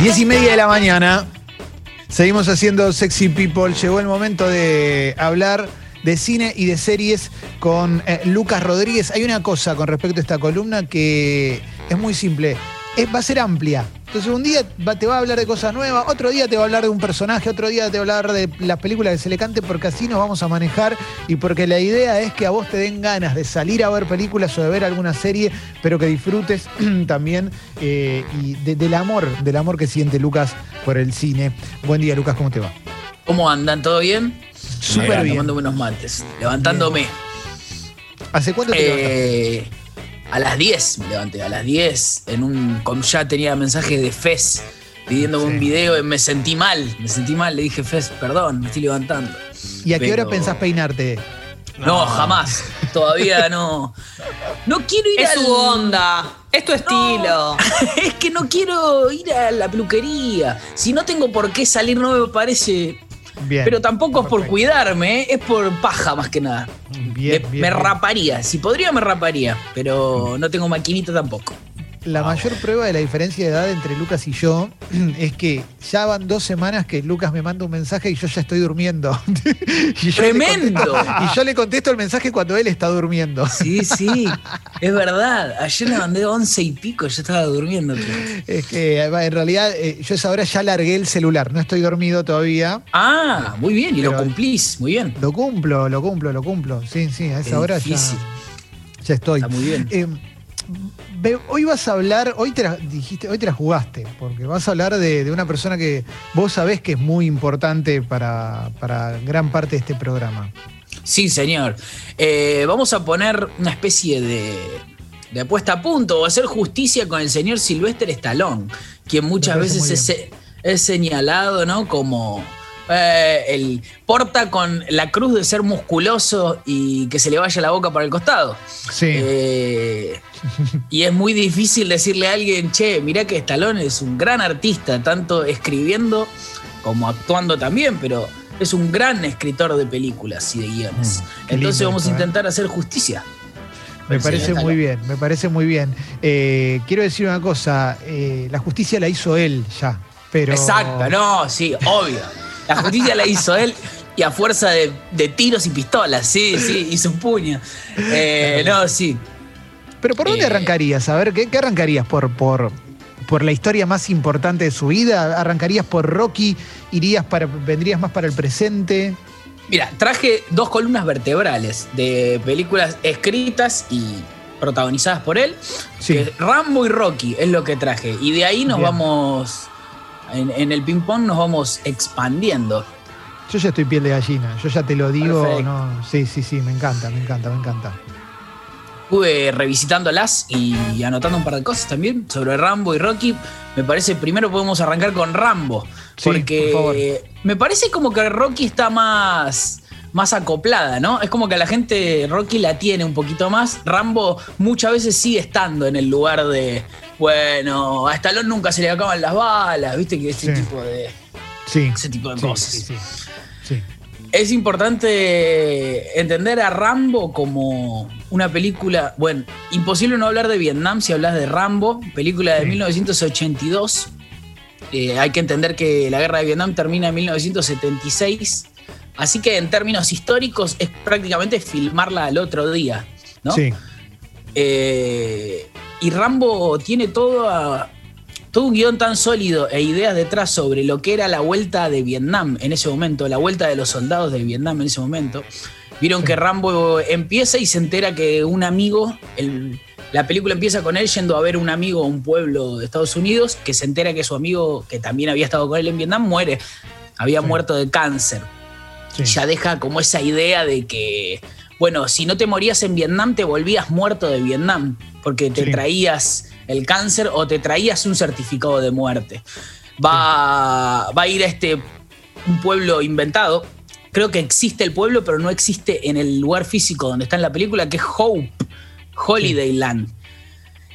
Diez y media de la mañana. Seguimos haciendo Sexy People. Llegó el momento de hablar de cine y de series con eh, Lucas Rodríguez. Hay una cosa con respecto a esta columna que es muy simple. Es- va a ser amplia. Entonces un día te va a hablar de cosas nuevas, otro día te va a hablar de un personaje, otro día te va a hablar de las películas que se le cante porque así nos vamos a manejar y porque la idea es que a vos te den ganas de salir a ver películas o de ver alguna serie, pero que disfrutes también eh, y de- del amor, del amor que siente Lucas por el cine. Buen día Lucas, ¿cómo te va? ¿Cómo andan? ¿Todo bien? Súper bien. Tomando unos mates, levantándome. ¿Hace cuánto te levantaste? A las 10 me levanté, a las 10. En un, con, ya tenía mensaje de Fez pidiéndome Sí. un video y me sentí mal. Me sentí mal, le dije, Fez, perdón, me estoy levantando. ¿Y a qué hora pensás peinarte? No, jamás. Todavía no. No quiero ir Es al- su onda, es tu estilo. es que no quiero ir a la peluquería. Si no tengo por qué salir, no me parece. Bien. Pero tampoco es por cuidarme, ¿eh? es por paja más que nada. Bien, me, bien, me raparía. Si podría, me raparía. Pero no tengo maquinita tampoco. La mayor prueba de la diferencia de edad entre Lucas y yo es que ya van dos semanas que Lucas me manda un mensaje y yo ya estoy durmiendo. Y yo le ¡Tremendo! contesto- y yo le contesto el mensaje cuando él está durmiendo. Sí, sí. es verdad. Ayer le mandé once y pico, yo estaba durmiendo. Es que en realidad eh, yo a esa hora ya largué el celular, no estoy dormido todavía. Ah, muy bien, y lo cumplís, muy bien. Lo cumplo, lo cumplo, lo cumplo. Sí, sí, a esa hora ya, difícil. ya estoy. Está muy bien. Eh, ve- hoy vas a hablar, hoy te la, dijiste, hoy te la jugaste, porque vas a hablar de, de una persona que vos sabés que es muy importante para, para gran parte de este programa. Sí, señor. Eh, vamos a poner una especie de, de apuesta a punto o hacer justicia con el señor Sylvester Stallone, quien muchas veces es, es señalado, ¿no? Como eh, el porta con la cruz de ser musculoso y que se le vaya la boca para el costado. Sí. Eh, y es muy difícil decirle a alguien, che, mirá que Stallone es un gran artista, tanto escribiendo como actuando también, pero es un gran escritor de películas y de guiones. Mm, Entonces vamos a ¿eh? intentar hacer justicia. me parece muy bien, me parece muy bien. Eh, quiero decir una cosa, eh, la justicia la hizo él ya, pero... Exacto, no, sí, obvio. La justicia la hizo él y a fuerza de, de tiros y pistolas, sí, sí, y su puño. Eh, no, sí. Pero ¿por dónde Eh, arrancarías? A ver, ¿qué, qué arrancarías? ¿Por, por, ¿Por la historia más importante de su vida? ¿Arrancarías por Rocky? ¿Irías para, vendrías más para el presente? Mira, traje dos columnas vertebrales de películas escritas y protagonizadas por él. Sí. Rambo y Rocky es lo que traje. Y de ahí nos Bien. vamos, en, en el ping-pong nos vamos expandiendo. Yo ya estoy piel de gallina, yo ya te lo digo. No, sí, sí, sí, me encanta, me encanta, me encanta. Estuve revisitándolas y anotando un par de cosas también sobre Rambo y Rocky. Me parece, primero podemos arrancar con Rambo. Sí, porque por favor. me parece como que Rocky está más, más acoplada, ¿no? Es como que la gente Rocky la tiene un poquito más. Rambo muchas veces sigue estando en el lugar de, bueno, a Stallone nunca se le acaban las balas, ¿viste? Que ese Sí. tipo de... Sí. Ese tipo de sí, cosas. Sí. Es importante entender a Rambo como una película. Bueno, imposible no hablar de Vietnam si hablas de Rambo, película de Sí. 1982. Eh, hay que entender que la guerra de Vietnam termina en 1976. Así que en términos históricos es prácticamente filmarla al otro día. ¿no? Sí. Eh, y Rambo tiene todo, a- todo un guion tan sólido e ideas detrás sobre lo que era la vuelta de Vietnam en ese momento, la vuelta de los soldados de Vietnam en ese momento. Vieron que Rambo empieza y se entera que un amigo, el- la película empieza con él yendo a ver un amigo a un pueblo de Estados Unidos, que se entera que su amigo, que también había estado con él en Vietnam, muere. Había Sí. muerto de cáncer sí. ya deja como esa idea de que, bueno, si no te morías en Vietnam, te volvías muerto de Vietnam, porque te Sí. traías el cáncer o te traías un certificado de muerte. Va, va a ir a este un pueblo inventado. Creo que existe el pueblo, pero no existe en el lugar físico donde está en la película, que es Hope, Holiday Land.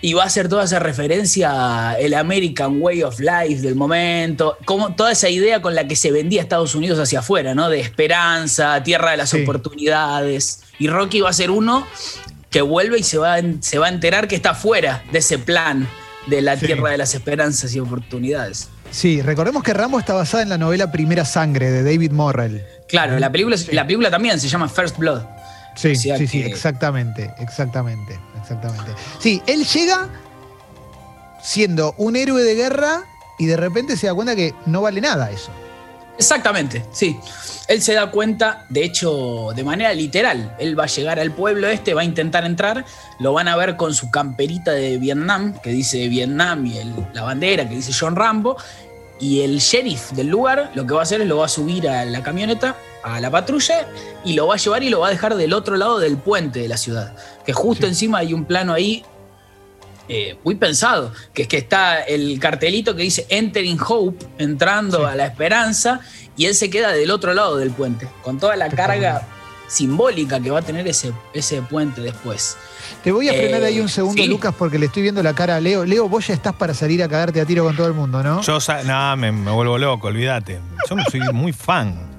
Y va a hacer toda esa referencia al American Way of Life del momento, como toda esa idea con la que se vendía Estados Unidos hacia afuera, ¿no? De esperanza, tierra de las Sí. oportunidades. Y Rocky va a ser uno que vuelve y se va, se va a enterar que está fuera de ese plan de la Sí. tierra de las esperanzas y oportunidades. Sí, recordemos que Rambo está basada en la novela Primera Sangre de David Morrell. Claro, la película, la película también se llama First Blood. Sí, sí, sí, exactamente, exactamente, exactamente. Sí, él llega siendo un héroe de guerra y de repente se da cuenta que no vale nada eso. Exactamente, sí. Él se da cuenta, de hecho, de manera literal. Él va a llegar al pueblo este, va a intentar entrar, lo van a ver con su camperita de Vietnam, que dice Vietnam, y la bandera que dice John Rambo. Y el sheriff del lugar lo que va a hacer es lo va a subir a la camioneta, a la patrulla, y lo va a llevar y lo va a dejar del otro lado del puente de la ciudad. Que justo encima hay un plano ahí eh, muy pensado, que es que está el cartelito que dice Entering Hope, entrando a la esperanza, y él se queda del otro lado del puente, con toda la carga simbólica que va a tener ese, ese puente después. Te voy a frenar ahí un eh, segundo, Lucas, porque le estoy viendo la cara a Leo. Leo, vos ya estás para salir a cagarte a tiro con todo el mundo, ¿no? Yo, no, me, me vuelvo loco, olvídate. Yo soy muy fan.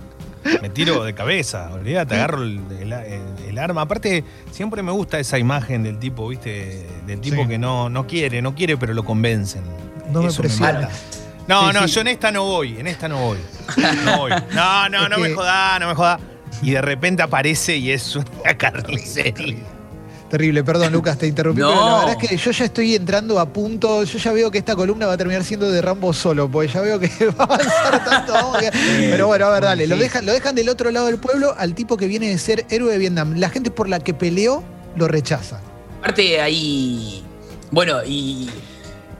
Me tiro de cabeza, olvídate, agarro el, arma. Aparte, siempre me gusta esa imagen del tipo, ¿viste? Del tipo que no, no quiere, no quiere, pero lo convencen. No me presiona. no, no, yo en esta no voy, en esta no voy. No voy. No, no, no me joda, no me joda. Y de repente aparece y es una carnicería. Terrible, perdón Lucas, te interrumpí, pero la verdad es que yo ya estoy entrando a punto, yo ya veo que esta columna va a terminar siendo de Rambo solo, porque ya veo que va a avanzar tanto. pero bueno, a ver, dale, lo dejan, lo dejan del otro lado del pueblo al tipo que viene de ser héroe de Vietnam. La gente por la que peleó lo rechaza. Aparte ahí, bueno, y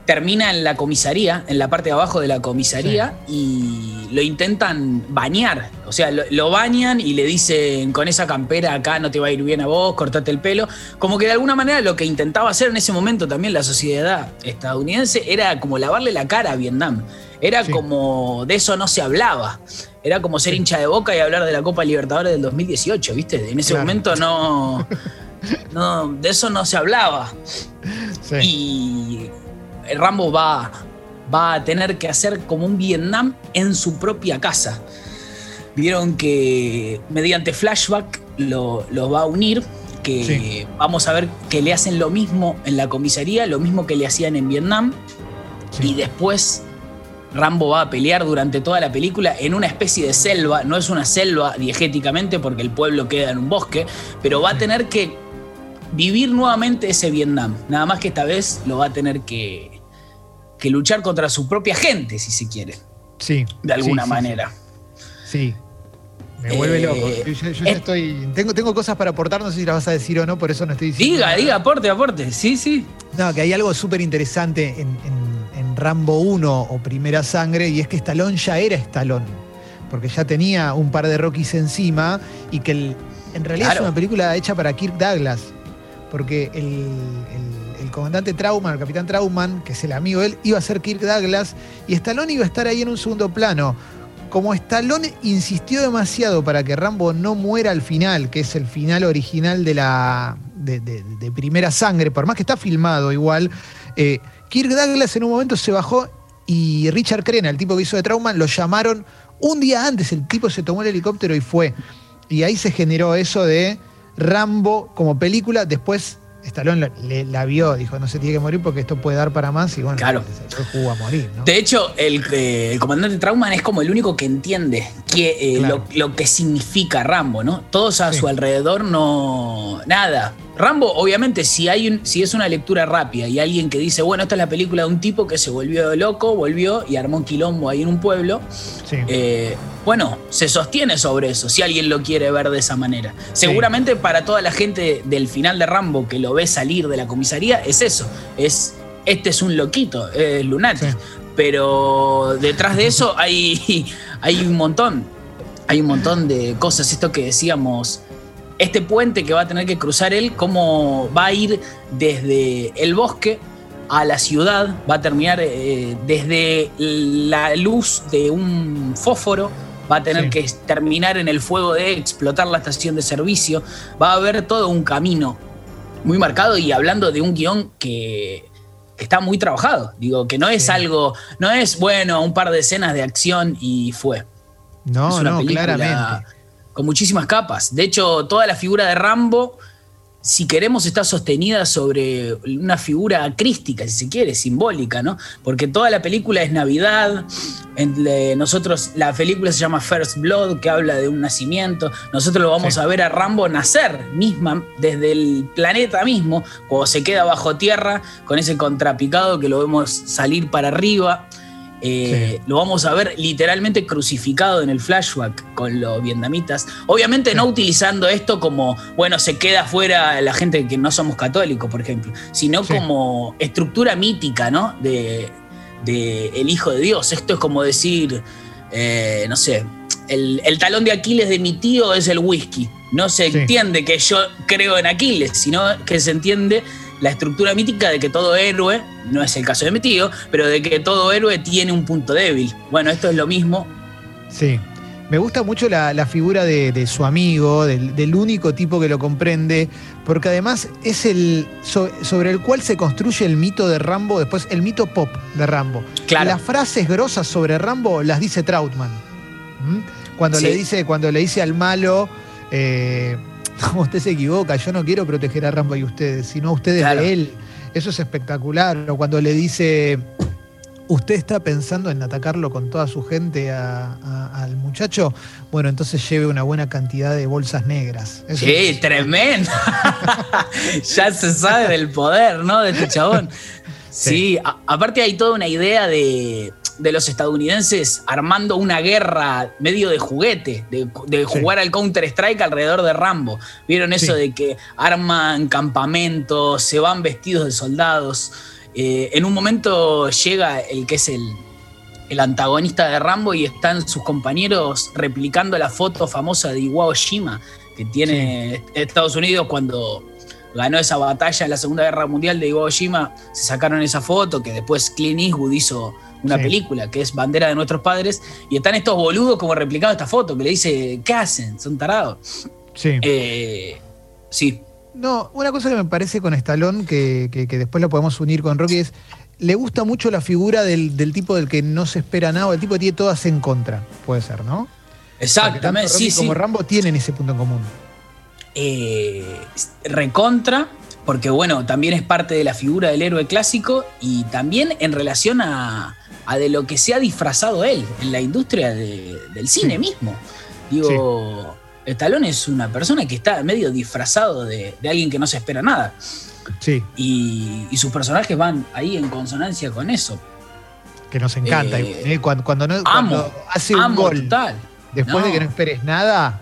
termina en la comisaría, en la parte de abajo de la comisaría, y lo intentan bañar. O sea, lo, bañan y le dicen con esa campera acá no te va a ir bien a vos, cortate el pelo. Como que de alguna manera lo que intentaba hacer en ese momento también la sociedad estadounidense era como lavarle la cara a Vietnam. Era como de eso no se hablaba. Era como ser hincha de boca y hablar de la Copa Libertadores del 2018, ¿viste? En ese momento no, no. De eso no se hablaba. Y Rambo va, va a tener que hacer como un Vietnam en su propia casa. Vieron que mediante flashback lo, va a unir, que vamos a ver que le hacen lo mismo en la comisaría, lo mismo que le hacían en Vietnam, y después Rambo va a pelear durante toda la película en una especie de selva, no es una selva diegéticamente porque el pueblo queda en un bosque, pero va a tener que vivir nuevamente ese Vietnam, nada más que esta vez lo va a tener que, que luchar contra su propia gente, si se quiere. Sí. De alguna manera. Sí. Me vuelve loco. Eh, yo, ya estoy. Tengo, tengo cosas para aportar, no sé si las vas a decir o no, por eso no estoy diciendo. Diga, diga, aporte, aporte. Sí, sí. No, que hay algo súper interesante en, Rambo 1 o Primera Sangre, y es que Stallone ya era Stallone. Porque ya tenía un par de Rockies encima y que en realidad es una película hecha para Kirk Douglas. Porque el el comandante Trauman, el capitán Trauman, que es el amigo de él, iba a ser Kirk Douglas y Stallone iba a estar ahí en un segundo plano. Como Stallone insistió demasiado para que Rambo no muera al final, que es el final original de la de, Primera Sangre, por más que está filmado igual, eh, Kirk Douglas en un momento se bajó y Richard Crenna, el tipo que hizo de Trauman, lo llamaron un día antes, el tipo se tomó el helicóptero y fue. Y ahí se generó eso de Rambo como película, después Stallone la, vio, dijo, no se tiene que morir porque esto puede dar para más y bueno, claro. se jugó a morir. De hecho, eh, el, comandante Trauman es como el único que entiende que, eh, lo, que significa Rambo, ¿no? Todos a su alrededor no... Nada. Rambo, obviamente, si, hay un, si es una lectura rápida y alguien que dice, bueno, esta es la película de un tipo que se volvió loco, volvió y armó un quilombo ahí en un pueblo, eh, bueno, se sostiene sobre eso, si alguien lo quiere ver de esa manera. Seguramente para toda la gente del final de Rambo que lo ve salir de la comisaría, es eso, es, este es un loquito, es lunático. Pero detrás de eso hay, hay un montón, hay un montón de cosas, esto que decíamos este puente que va a tener que cruzar él, cómo va a ir desde el bosque a la ciudad, va a terminar eh, desde la luz de un fósforo, va a tener que terminar en el fuego de explotar la estación de servicio, va a haber todo un camino muy marcado y hablando de un guion que, está muy trabajado, digo, que no es algo, no es, bueno, un par de escenas de acción y fue. No, no, claramente con muchísimas capas. De hecho, toda la figura de Rambo si queremos, está sostenida sobre una figura crística, si se quiere, simbólica, ¿no? Porque toda la película es Navidad, nosotros, la película se llama First Blood, que habla de un nacimiento, nosotros lo vamos a ver a Rambo nacer misma, desde el planeta mismo, cuando se queda bajo tierra, con ese contrapicado que lo vemos salir para arriba. Eh, lo vamos a ver literalmente crucificado en el flashback con los vietnamitas. Obviamente no utilizando esto como, bueno, se queda fuera la gente que no somos católicos, por ejemplo, sino como estructura mítica, ¿no? De, el Hijo de Dios. Esto es como decir, eh, no sé, el, talón de Aquiles de mi tío es el whisky. No se entiende que yo creo en Aquiles, sino que se entiende la estructura mítica de que todo héroe, no es el caso de mi tío, pero de que todo héroe tiene un punto débil. Bueno, esto es lo mismo. Sí. Me gusta mucho la, figura de, su amigo, del, único tipo que lo comprende, porque además es el sobre el cual se construye el mito de Rambo, después el mito pop de Rambo. Claro. Las frases grosas sobre Rambo las dice Trautmann. Cuando, le dice, cuando le dice al malo, eh, usted se equivoca, yo no quiero proteger a Rambo y ustedes, sino a ustedes de él. Eso es espectacular. O cuando le dice, usted está pensando en atacarlo con toda su gente al muchacho, bueno, entonces lleve una buena cantidad de bolsas negras. sí, tremendo. ya se sabe del poder, ¿no? De este chabón. Sí, aparte hay toda una idea de de los estadounidenses armando una guerra medio de juguete, de, jugar al Counter-Strike alrededor de Rambo. ¿Vieron eso de que arman campamentos, se van vestidos de soldados? Eh, en un momento llega el que es el, antagonista de Rambo y están sus compañeros replicando la foto famosa de Shima que tiene Estados Unidos cuando ganó esa batalla en la Segunda Guerra Mundial de Iwo Jima, se sacaron esa foto que después Clint Eastwood hizo una película que es Bandera de nuestros padres y están estos boludos como replicando esta foto que le dice, ¿qué hacen? Son tarados. Sí. Eh, sí. No, una cosa que me parece con Stallone, que, después la podemos unir con Rocky, es le gusta mucho la figura del, tipo del que no se espera nada, el tipo que tiene todas en contra, puede ser, ¿no? Exactamente, sí, sí. Como Rambo tienen ese punto en común. Eh, recontra, porque bueno, también es parte de la figura del héroe clásico y también en relación a, de lo que se ha disfrazado él en la industria del cine mismo. Digo, Stallone es una persona que está medio disfrazado de, alguien que no se espera nada. Sí. Y, sus personajes van ahí en consonancia con eso. Que nos encanta. Eh, eh, cuando, no, hace un gol, después de que no esperes nada,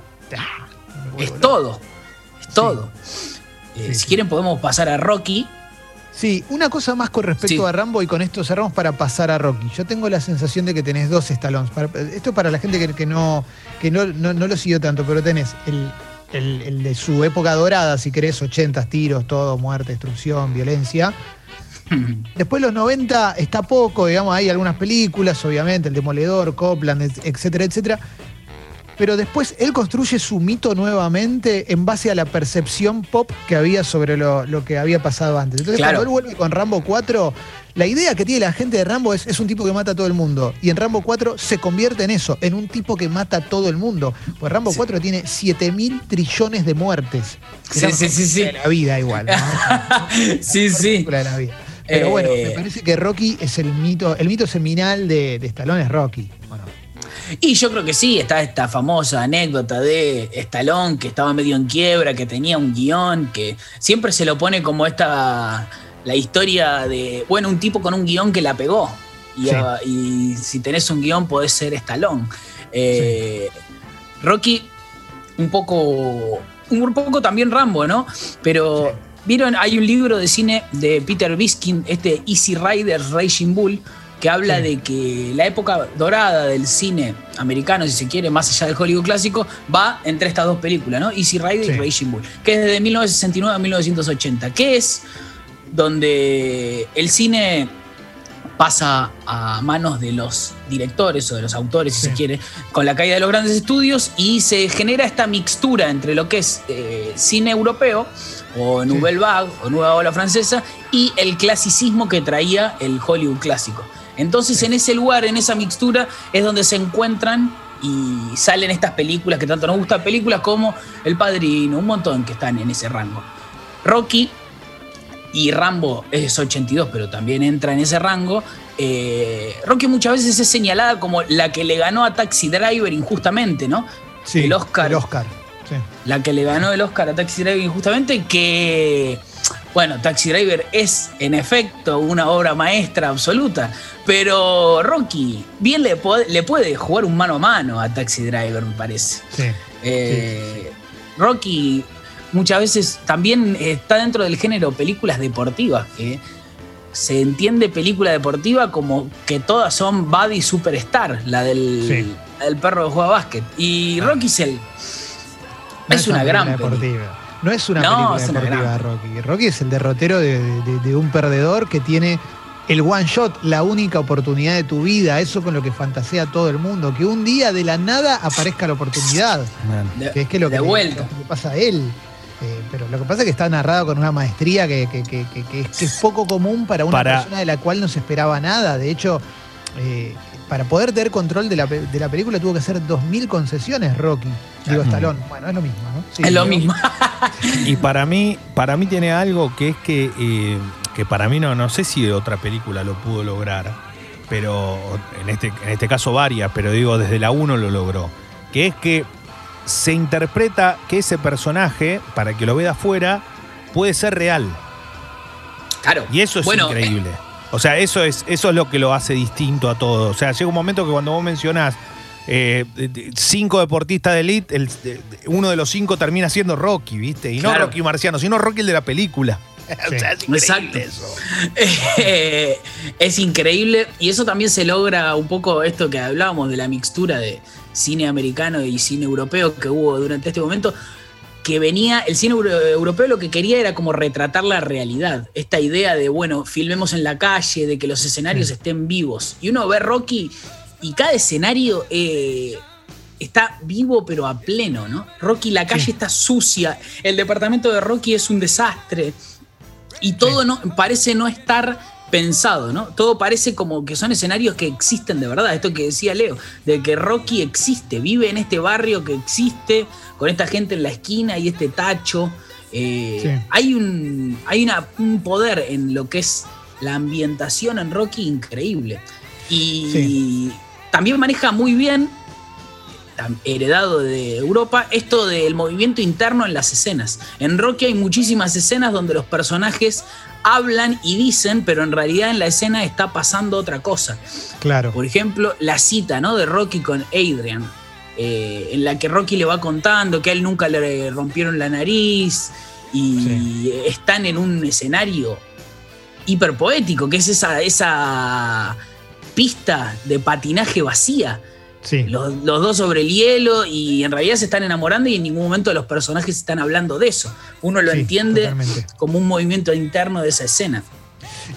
es todo todo. Eh, si quieren podemos pasar a Rocky. Sí, una cosa más con respecto a Rambo y con esto cerramos para pasar a Rocky. Yo tengo la sensación de que tenés dos Stallone. Esto es para la gente que, no, que no, lo siguió tanto, pero tenés el, de su época dorada, si querés, 80 tiros, todo, muerte, destrucción, violencia. Después los 90 está poco, digamos, hay algunas películas, obviamente, El Demoledor, Copland, etcétera, etcétera pero después él construye su mito nuevamente en base a la percepción pop que había sobre lo, que había pasado antes. Entonces, cuando él vuelve con Rambo 4, la idea que tiene la gente de Rambo es, es un tipo que mata a todo el mundo. Y en Rambo 4 se convierte en eso, en un tipo que mata a todo el mundo. Pues Rambo 4 tiene 7 mil trillones de muertes. Sí, sí, sí, sí. De la vida igual. sí, sí. De la vida. Pero bueno, me eh. parece que Rocky es el mito, el mito seminal de, de Stallone es Rocky. Y yo creo que sí, está esta famosa anécdota de Stallone que estaba medio en quiebra, que tenía un guion, que siempre se lo pone como esta, la historia de, bueno, un tipo con un guion que la pegó. Y, si tenés un guion podés ser Stallone. Eh, Rocky, un poco, un poco también Rambo, ¿no? Pero... ¿Vieron? Hay un libro de cine de Peter Biskin, este Easy Rider Racing Bull, que habla de que la época dorada del cine americano, si se quiere, más allá del Hollywood clásico, va entre estas dos películas, ¿no? Easy Rider y Raging Bull, que es desde 1969 a 1980, que es donde el cine pasa a manos de los directores o de los autores, si se quiere, con la caída de los grandes estudios y se genera esta mixtura entre lo que es eh, cine europeo o Nouvelle Vague o Nueva Ola Francesa y el clasicismo que traía el Hollywood clásico. Entonces en ese lugar, en esa mixtura, es donde se encuentran y salen estas películas que tanto nos gustan, películas como El Padrino, un montón que están en ese rango. Rocky y Rambo es 82, pero también entra en ese rango. Eh, Rocky muchas veces es señalada como la que le ganó a Taxi Driver injustamente, ¿no? Sí, el Oscar. El Oscar. sí. La que le ganó el Oscar a Taxi Driver injustamente, que, bueno, Taxi Driver es en efecto una obra maestra absoluta, pero Rocky bien le, puede- le puede jugar un mano a mano a Taxi Driver, me parece. Sí. Eh, Rocky muchas veces también está dentro del género películas deportivas, que se entiende película deportiva como que todas son buddy superstar, la del, Sí. la del perro que juega básquet. Y Ah. Rocky es el... No es una gran película. deportiva. No es una No, película es una deportiva, gran- Rocky. Rocky es el derrotero de, de- de un perdedor que tiene el one shot, la única oportunidad de tu vida. Eso con lo que fantasea todo el mundo. Que un día de la nada aparezca la oportunidad. De, Que es que lo que, de le, vuelta. lo que le pasa a él. Eh, pero lo que pasa es que está narrado con una maestría que, que- que- que- que es, que es poco común para una Para- persona de la cual no se esperaba nada. De hecho, eh, para poder tener control de la, de la película tuvo que hacer 2.000 concesiones Rocky. Digo. Stallone. Bueno, es lo mismo, ¿no? Sí, es lo digo, mismo. Y para mí, para mí tiene algo que es que, eh, que para mí no, no sé si otra película lo pudo lograr, pero en este, en este caso varias, pero digo, desde la 1 lo logró. Que es que se interpreta que ese personaje, para que lo vea afuera, puede ser real. Claro. Y eso es Bueno, increíble. O sea, eso es, eso es lo que lo hace distinto a todo. O sea, llega un momento que cuando vos mencionás eh, cinco deportistas de elite, el- uno de los cinco termina siendo Rocky, ¿viste? Y no Claro. Rocky Marciano, sino Rocky el de la película. Sí. o sea, es Exacto. eso. Eh, es increíble y eso también se logra un poco esto que hablábamos de la mixtura de cine americano y cine europeo que hubo durante este momento que venía, el cine euro- europeo lo que quería era como retratar la realidad, esta idea de, bueno, filmemos en la calle, de que los escenarios estén vivos. Y uno ve Rocky y cada escenario eh, está vivo pero a pleno, ¿no? Rocky, la calle Sí. está sucia, el departamento de Rocky es un desastre, y todo no, parece no estar pensado, ¿no? Todo parece como que son escenarios que existen de verdad. Esto que decía Leo, de que Rocky existe, vive en este barrio que existe, con esta gente en la esquina y este tacho. Eh, Sí. Hay, un, hay una- un poder en lo que es la ambientación en Rocky increíble. Y Sí. también maneja muy bien heredado de Europa, esto del movimiento interno en las escenas. En Rocky hay muchísimas escenas donde los personajes hablan y dicen, pero en realidad en la escena está pasando otra cosa. Claro. Por ejemplo, la cita ¿no? de Rocky con Adrian, eh, en la que Rocky le va contando que a él nunca le rompieron la nariz y están en un escenario hiperpoético, que es esa, esa pista de patinaje vacía Sí. los, los dos sobre el hielo y en realidad se están enamorando y en ningún momento los personajes están hablando de eso. Uno lo Sí, entiende totalmente. como un movimiento interno de esa escena.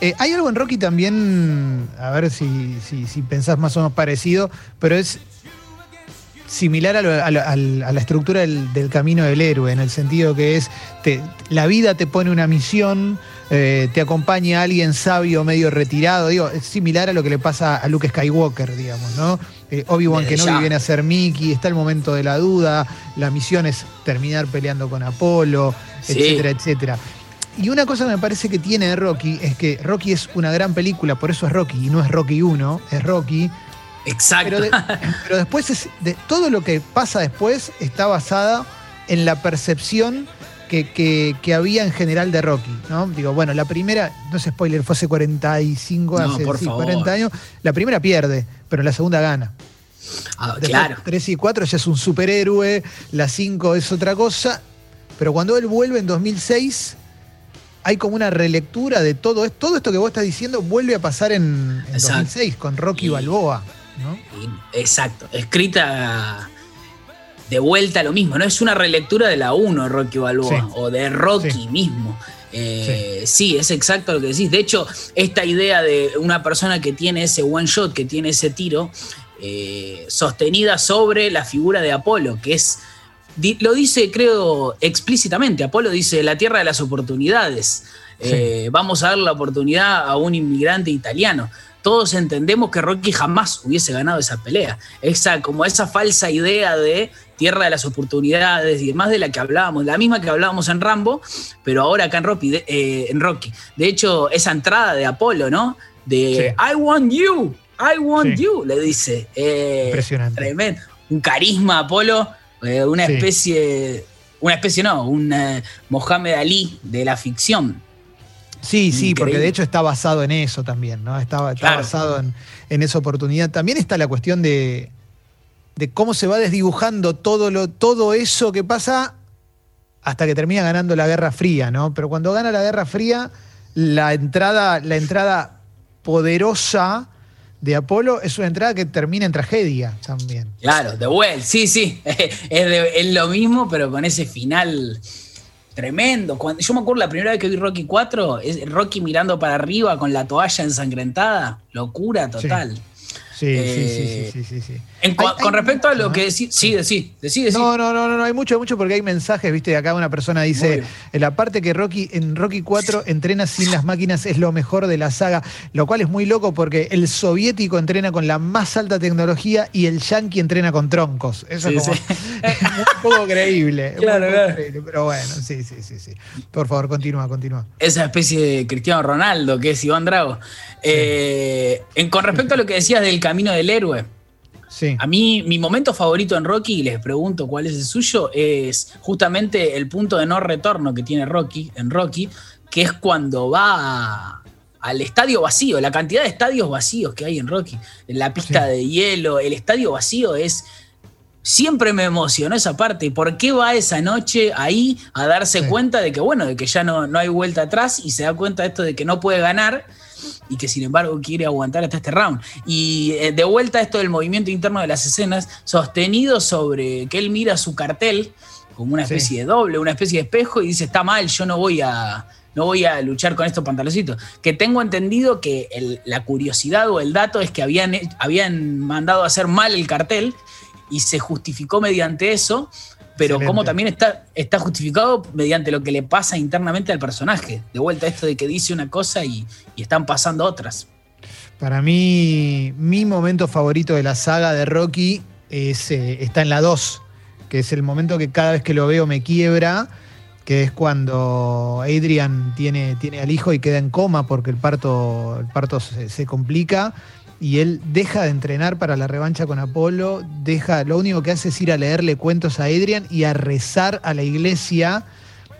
Eh, hay algo en Rocky también, a ver si, si, si pensás más o menos parecido, pero es similar a, lo- a lo- al- a la estructura del, del camino del héroe, en el sentido que es, te- la vida te pone una misión, eh, te acompaña alguien sabio, medio retirado, digo, es similar a lo que le pasa a Luke Skywalker, digamos, ¿no? Eh, Obi-Wan Desde Kenobi ya. viene a ser Mickey, está el momento de la duda, la misión es terminar peleando con Apolo, Sí. etcétera, etcétera. Y una cosa que me parece que tiene de Rocky es que Rocky es una gran película, por eso es Rocky, y no es Rocky 1, es Rocky. Exacto. Pero, de- pero después es de, todo lo que pasa después está basada en la percepción que, que- que había en general de Rocky, ¿no? Digo, bueno, la primera, no es spoiler, fue hace 45, No, hace sí, favor. 40 años. La primera pierde, pero la segunda gana. Ah, claro. 3 y 4 ya es un superhéroe, la 5 es otra cosa, pero cuando él vuelve en 2006 hay como una relectura de todo esto, todo esto que vos estás diciendo vuelve a pasar en, en Exacto. 2006 con Rocky Y- Balboa, ¿no? Y- Exacto. Escrita de vuelta a lo mismo. No es una relectura de la 1 Rocky Balboa Sí. o de Rocky Sí. mismo. Eh, sí. es exacto lo que decís. De hecho, esta idea de una persona que tiene ese one shot, que tiene ese tiro, eh, sostenida sobre la figura de Apolo, que es. di- Lo dice, creo, explícitamente. Apolo dice la tierra de las oportunidades. Eh, vamos a dar la oportunidad a un inmigrante italiano. Todos entendemos que Rocky jamás hubiese ganado esa pelea. Esa, como esa falsa idea de tierra de las oportunidades y demás de la que hablábamos, la misma que hablábamos en Rambo, pero ahora acá en Rocky. De, eh, en Rocky. de hecho, esa entrada de Apolo, ¿no? De I want you, I want Sí. you, le dice. Eh, Impresionante. Tremendo. Un carisma Apolo, eh, una Sí. especie, una especie no, un Mohamed Ali de la ficción. Sí, sí, porque de hecho está basado en eso también, ¿no? Está, está Claro. basado en, en esa oportunidad. También está la cuestión de, de cómo se va desdibujando todo, lo, todo eso que pasa hasta que termina ganando la Guerra Fría, ¿no? Pero cuando gana la Guerra Fría, la entrada, la entrada poderosa de Apolo es una entrada que termina en tragedia también. Claro, The Well, sí, sí. Es, de- es lo mismo, pero con ese final tremendo. Cuando, yo me acuerdo la primera vez que vi Rocky 4, es Rocky mirando para arriba con la toalla ensangrentada. Locura total. Sí, Eh, sí, sí, sí, sí, sí, sí. En hay con respecto a lo ¿no? que decís, sí, decí, decí, decí. No, no, no, no, no, hay mucho, mucho porque hay mensajes, viste, acá una persona dice, la parte que Rocky, en Rocky 4 entrena sin las máquinas es lo mejor de la saga, lo cual es muy loco porque el soviético entrena con la más alta tecnología y el yankee entrena con troncos. Eso Sí, es como sí. es muy poco creíble. Claro, muy poco claro. creíble, Pero bueno, sí, sí, sí, sí. Por favor, continúa, continúa. esa especie de Cristiano Ronaldo que es Iván Drago. Eh, en- con respecto a lo que decías del camino del héroe, Sí. a mí mi momento favorito en Rocky, y les pregunto cuál es el suyo, es justamente el punto de no retorno que tiene Rocky en Rocky, que es cuando va a- al estadio vacío, la cantidad de estadios vacíos que hay en Rocky, en la pista Sí. de hielo, el estadio vacío es... Siempre me emocionó esa parte. ¿Por qué va esa noche ahí a darse Sí. cuenta de que, bueno, de que ya no, no hay vuelta atrás y se da cuenta de esto de que no puede ganar y que sin embargo quiere aguantar hasta este round? Y eh, de vuelta esto del movimiento interno de las escenas, sostenido sobre que él mira su cartel como una Sí. especie de doble, una especie de espejo y dice, está mal, yo no voy a... No voy a luchar con estos pantaloncitos. Que tengo entendido que el- la curiosidad o el dato es que habían, habían mandado a hacer mal el cartel y se justificó mediante eso, pero Excelente. como también está, está justificado mediante lo que le pasa internamente al personaje. De vuelta esto de que dice una cosa y, y están pasando otras. Para mí, mi momento favorito de la saga de Rocky es, eh, está en la 2, que es el momento que cada vez que lo veo me quiebra, que es cuando Adrian tiene, tiene al hijo y queda en coma porque el parto, el parto se, se complica y él deja de entrenar para la revancha con Apolo, deja, lo único que hace es ir a leerle cuentos a Adrian y a rezar a la iglesia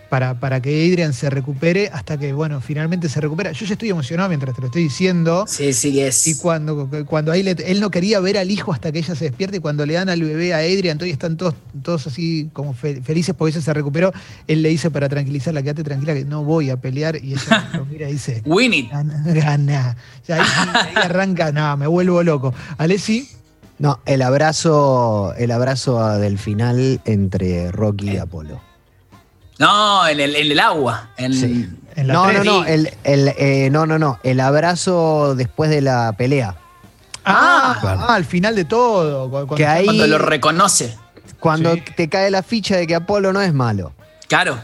para, para que Adrian se recupere hasta que, bueno, finalmente se recupera. Yo ya estoy emocionado mientras te lo estoy diciendo. Sí, sí, es. Y cuando, cuando ahí le- él no quería ver al hijo hasta que ella se despierte, y cuando le dan al bebé a Adrian, entonces están todos, todos así como fe- felices porque ella se recuperó, él le dice para tranquilizarla, quédate tranquila que no voy a pelear, y ella lo mira y dice, Win it. gana, ahí, ahí arranca, no, me vuelvo loco. Alessi, No, el abrazo, el abrazo del final entre Rocky y Apolo. No, en el, en el agua. En, Sí. en la No, no, no, el, el, eh, no, no, no, el abrazo después de la pelea. Ah, Claro. ah, al final de todo. cu- cuando Que ahí- Cuando lo reconoce. Cuando Sí. te cae la ficha de que Apolo no es malo. Claro.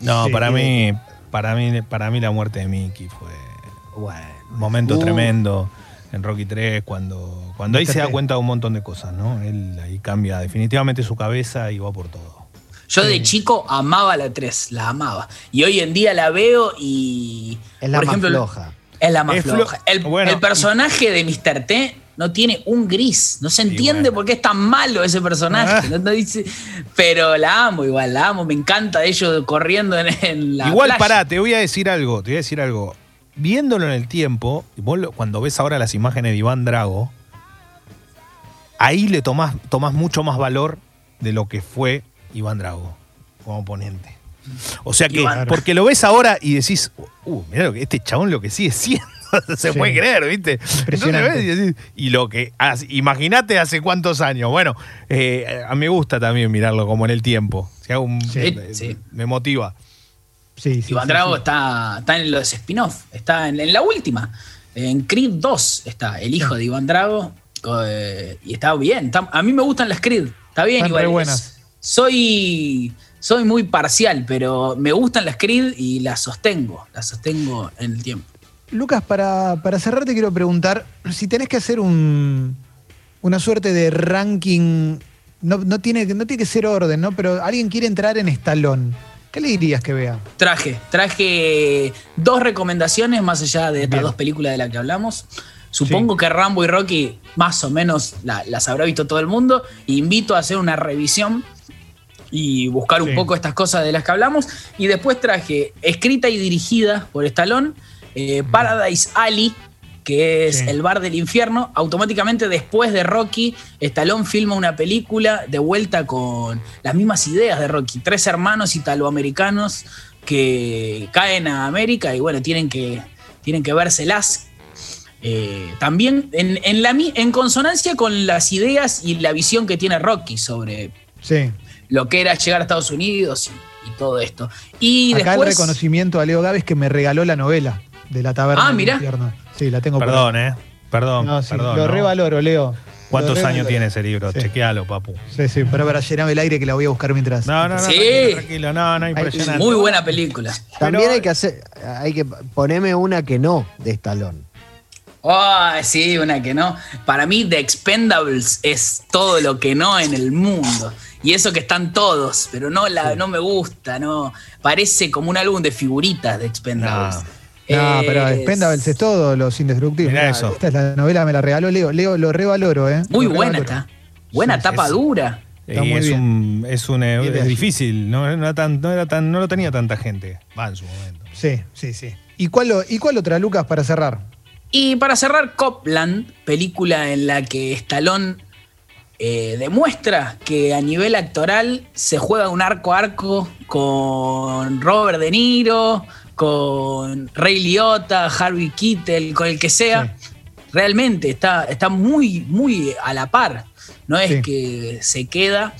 No, Sí, para mí, para mí, para mí la muerte de Mickey fue Bueno. un momento Uh. tremendo en Rocky 3, cuando, cuando ahí se da cuenta de un montón de cosas, ¿no? Él ahí cambia definitivamente su cabeza y va por todo. Yo Sí. de chico amaba la 3, la amaba. Y hoy en día la veo y. Es la por más ejemplo, floja. Es la más Es flo- floja. El, bueno, el personaje de Mr. T no tiene un gris. No se entiende bueno. por qué es tan malo ese personaje. Ah. No- no dice- pero la amo igual, la amo. Me encanta ellos corriendo en, en la. Igual, playa. pará, te voy a decir algo, te voy a decir algo. Viéndolo en el tiempo, vos lo- cuando ves ahora las imágenes de Iván Drago, ahí le tomás, tomás mucho más valor de lo que fue Iván Drago como oponente. O sea que, Iván. porque lo ves ahora y decís, uh, mirá lo que este chabón lo que sigue siendo. Se Sí. puede creer, ¿viste? Impresionante. Entonces ves y decís, y lo que. Imagínate hace cuántos años. Bueno, eh, a mí me gusta también mirarlo como en el tiempo. Si hago un- Sí, eh, sí. Me motiva. Sí, sí, Iván sí, Drago sí. Está, está en los spin-off. Está en, en la última. En Creed 2 está el hijo de Iván Drago. eh, y está bien. está- a mí me gustan las Creed. Está bien, Están re igual. buenas. Soy, soy muy parcial, pero me gustan las Creed y las sostengo. Las sostengo en el tiempo. Lucas, para, para cerrar te quiero preguntar si tenés que hacer un, una suerte de ranking no, no tiene, no tiene que ser orden, ¿no? Pero alguien quiere entrar en estalón. ¿Qué le dirías que vea? Traje, traje dos recomendaciones más allá de estas Bien. dos películas de las que hablamos. Supongo que Rambo y Rocky más o menos la- las habrá visto todo el mundo. Invito a hacer una revisión y buscar un Sí. poco estas cosas de las que hablamos. Y después traje, escrita y dirigida por Stallone, eh, Paradise Alley, que es Sí. el bar del infierno. Automáticamente después de Rocky, Stallone filma una película de vuelta con las mismas ideas de Rocky. Tres hermanos italoamericanos que caen a América y bueno, tienen que, tienen que vérselas. Eh, también en, en la, en consonancia con las ideas y la visión que tiene Rocky sobre Sí. Lo que era llegar a Estados Unidos y, y todo esto. Y Acá después. el reconocimiento a Leo Gávez que me regaló la novela de la taberna Ah, infierno. Sí, la tengo por Perdón, ¿eh? Perdón, No, sí, perdón. lo ¿no? revaloro, Leo. ¿Cuántos años tiene ese libro? Sí. Chequealo, papu. Sí, sí, pero para llenarme el aire que la voy a buscar mientras. No, no, no, Sí. tranquilo, tranquilo, no, no, impresionante. Muy buena película. También Pero- hay que hacer, hay que ponerme una que no de Estalón. Ah, sí, una que no. Para mí, The Expendables es todo lo que no en el mundo. Y eso que están todos, pero no, la, no me gusta, no. Parece como un álbum de figuritas de Expendables. No, pero Es Expendables es todo, los indestructibles. Mirá eso. Esta es la novela, me la regaló Leo. Leo, lo revaloro, ¿eh? Muy Lo buena está. Buena Sí, tapa es- dura. Está Y muy es bien. un, es un, es difícil, no, era tan, no, era tan, no lo tenía tanta gente. Va en su momento. Sí, sí, sí. ¿Y cuál, lo- ¿Y cuál otra, Lucas, para cerrar? Y para cerrar, Copland, película en la que Stallone eh, demuestra que a nivel actoral se juega un arco a arco con Robert De Niro, con Ray Liotta, Harvey Keitel, con el que sea. Realmente está, está muy, muy a la par. No es Sí. que se queda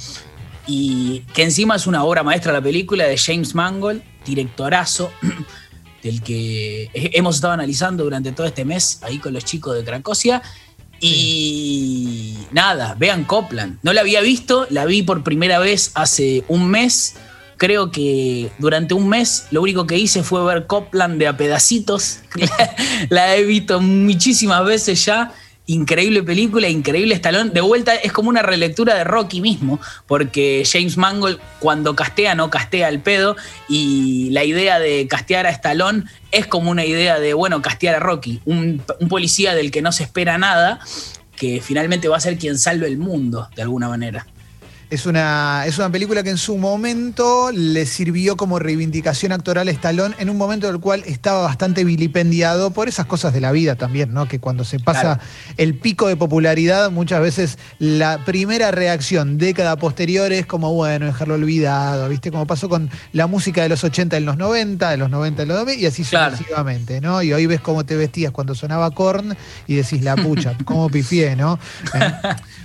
y que encima es una obra maestra la película de James Mangold, directorazo, del que he- hemos estado analizando durante todo este mes ahí con los chicos de Cracosia. Y nada, vean Copland. No la había visto, la vi por primera vez hace un mes. Creo que durante un mes lo único que hice fue ver Copland de a pedacitos. la he visto muchísimas veces ya. Increíble película, increíble estalón. De vuelta es como una relectura de Rocky mismo, porque James Mangold cuando castea no castea al pedo y la idea de castear a Stallone es como una idea de, bueno, castear a Rocky, un policía del que no se espera nada, que finalmente va a ser quien salve el mundo, de alguna manera. Es una, es una película que en su momento le sirvió como reivindicación actoral a Stallone en un momento del cual estaba bastante vilipendiado por esas cosas de la vida también, ¿no? Que cuando se pasa Claro. el pico de popularidad, muchas veces la primera reacción década posterior es como, bueno, dejarlo olvidado, ¿viste? Como pasó con la música de los 80 en los 90, de los 90 en los 2000 y así Claro. sucesivamente, ¿no? Y hoy ves cómo te vestías cuando sonaba Korn y decís, la pucha, cómo pifié, ¿no? ¿Eh?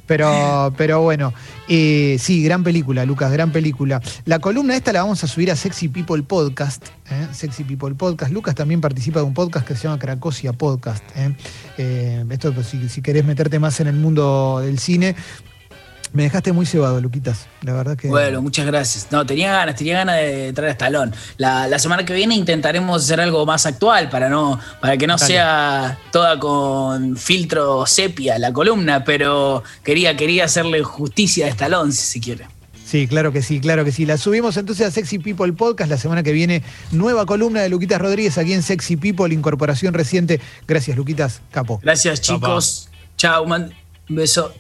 Pero, pero bueno, eh, sí, gran película, Lucas, gran película. La columna esta la vamos a subir a Sexy People Podcast. ¿eh? Sexy People Podcast. Lucas también participa de un podcast que se llama Cracosia Podcast. ¿eh? Eh, esto, pues, si, si querés meterte más en el mundo del cine. Me dejaste muy cebado, Luquitas. La verdad que. Bueno, muchas gracias. No, tenía ganas, tenía ganas de traer a Stallone. La, la semana que viene intentaremos hacer algo más actual para no, para que no Dale. sea toda con filtro sepia la columna, pero quería, quería hacerle justicia a Stallone, si se quiere. Sí, claro que sí, claro que sí. La subimos entonces a Sexy People Podcast. La semana que viene, nueva columna de Luquitas Rodríguez aquí en Sexy People, incorporación reciente. Gracias, Luquitas, capo. Gracias, chicos. Chao, man- un beso.